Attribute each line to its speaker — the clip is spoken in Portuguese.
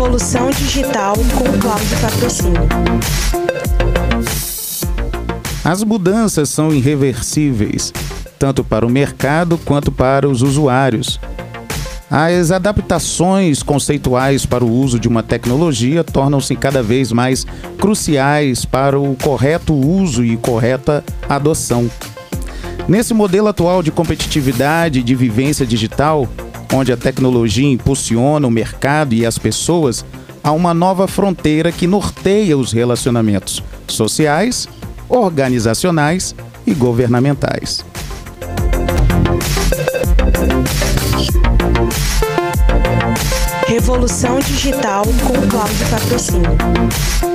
Speaker 1: Revolução Digital com Cláudio Patrocínio.
Speaker 2: As mudanças são irreversíveis, tanto para o mercado quanto para os usuários. As adaptações conceituais para o uso de uma tecnologia tornam-se cada vez mais cruciais para o correto uso e correta adoção. Nesse modelo atual de competitividade e de vivência digital, onde a tecnologia impulsiona o mercado e as pessoas, há uma nova fronteira que norteia os relacionamentos sociais, organizacionais e governamentais.
Speaker 1: Revolução Digital com Cláudio Patrocínio.